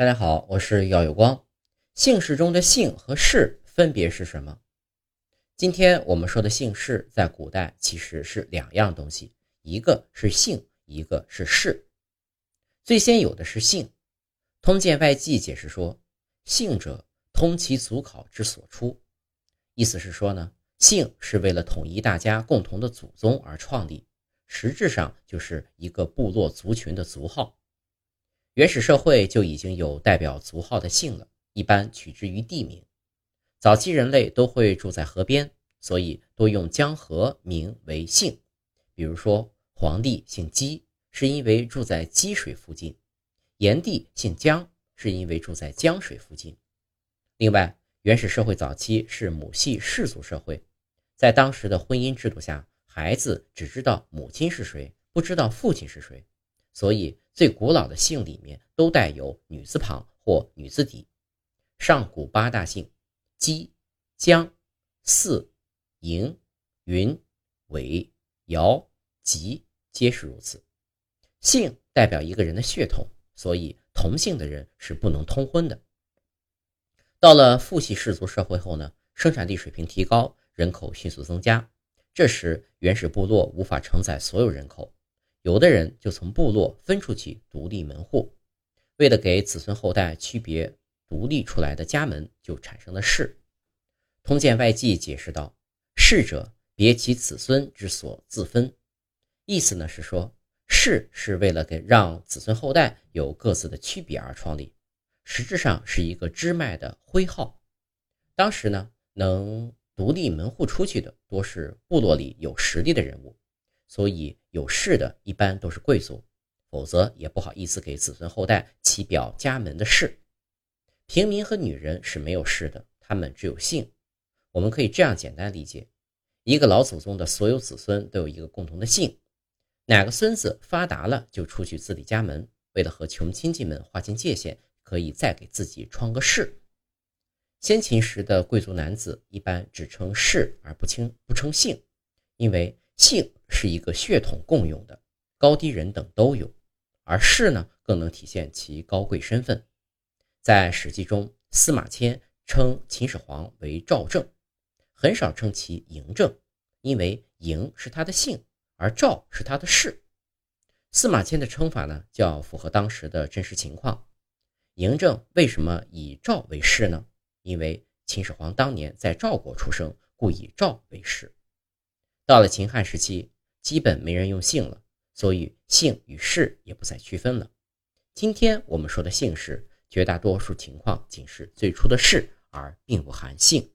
大家好，我是耀有光。姓氏中的姓和氏分别是什么？今天我们说的姓氏在古代其实是两样东西，一个是姓，一个是氏。最先有的是姓，《通鉴外记》解释说：“姓者，通其祖考之所出。”意思是说呢，姓是为了统一大家共同的祖宗而创立，实质上就是一个部落族群的族号。原始社会就已经有代表族号的姓了，一般取之于地名。早期人类都会住在河边，所以多用江河名为姓。比如说，黄帝姓姬，是因为住在积水附近；炎帝姓姜，是因为住在江水附近。另外，原始社会早期是母系氏族社会，在当时的婚姻制度下，孩子只知道母亲是谁，不知道父亲是谁。所以，最古老的姓里面都带有女字旁或女字底。上古八大姓，姬、姜、姒、嬴、云、韦、姚、吉，皆是如此。姓代表一个人的血统，所以同姓的人是不能通婚的。到了父系氏族社会后呢，生产力水平提高，人口迅速增加。这时，原始部落无法承载所有人口。有的人就从部落分出去独立门户，为了给子孙后代区别独立出来的家门，就产生了氏。通鉴外记解释道：“氏者，别其子孙之所自分。”意思呢是说，氏是为了给让子孙后代有各自的区别而创立，实质上是一个支脉的徽号。当时呢，能独立门户出去的，多是部落里有实力的人物。所以有氏的一般都是贵族，否则也不好意思给子孙后代起表家门的氏。平民和女人是没有氏的，他们只有姓。我们可以这样简单理解：一个老祖宗的所有子孙都有一个共同的姓，哪个孙子发达了就出去自立家门，为了和穷亲戚们划清界限，可以再给自己创个氏。先秦时的贵族男子一般只称氏而不称不称姓，因为。姓是一个血统共用的，高低人等都有，而氏呢，更能体现其高贵身份。在《史记》中，司马迁称秦始皇为赵正，很少称其嬴政，因为嬴是他的姓，而赵是他的氏。司马迁的称法呢，较符合当时的真实情况。嬴政为什么以赵为氏呢？因为秦始皇当年在赵国出生，故以赵为氏。到了秦汉时期，基本没人用姓了，所以姓与氏也不再区分了。今天我们说的姓氏，绝大多数情况仅是最初的氏，而并不含姓。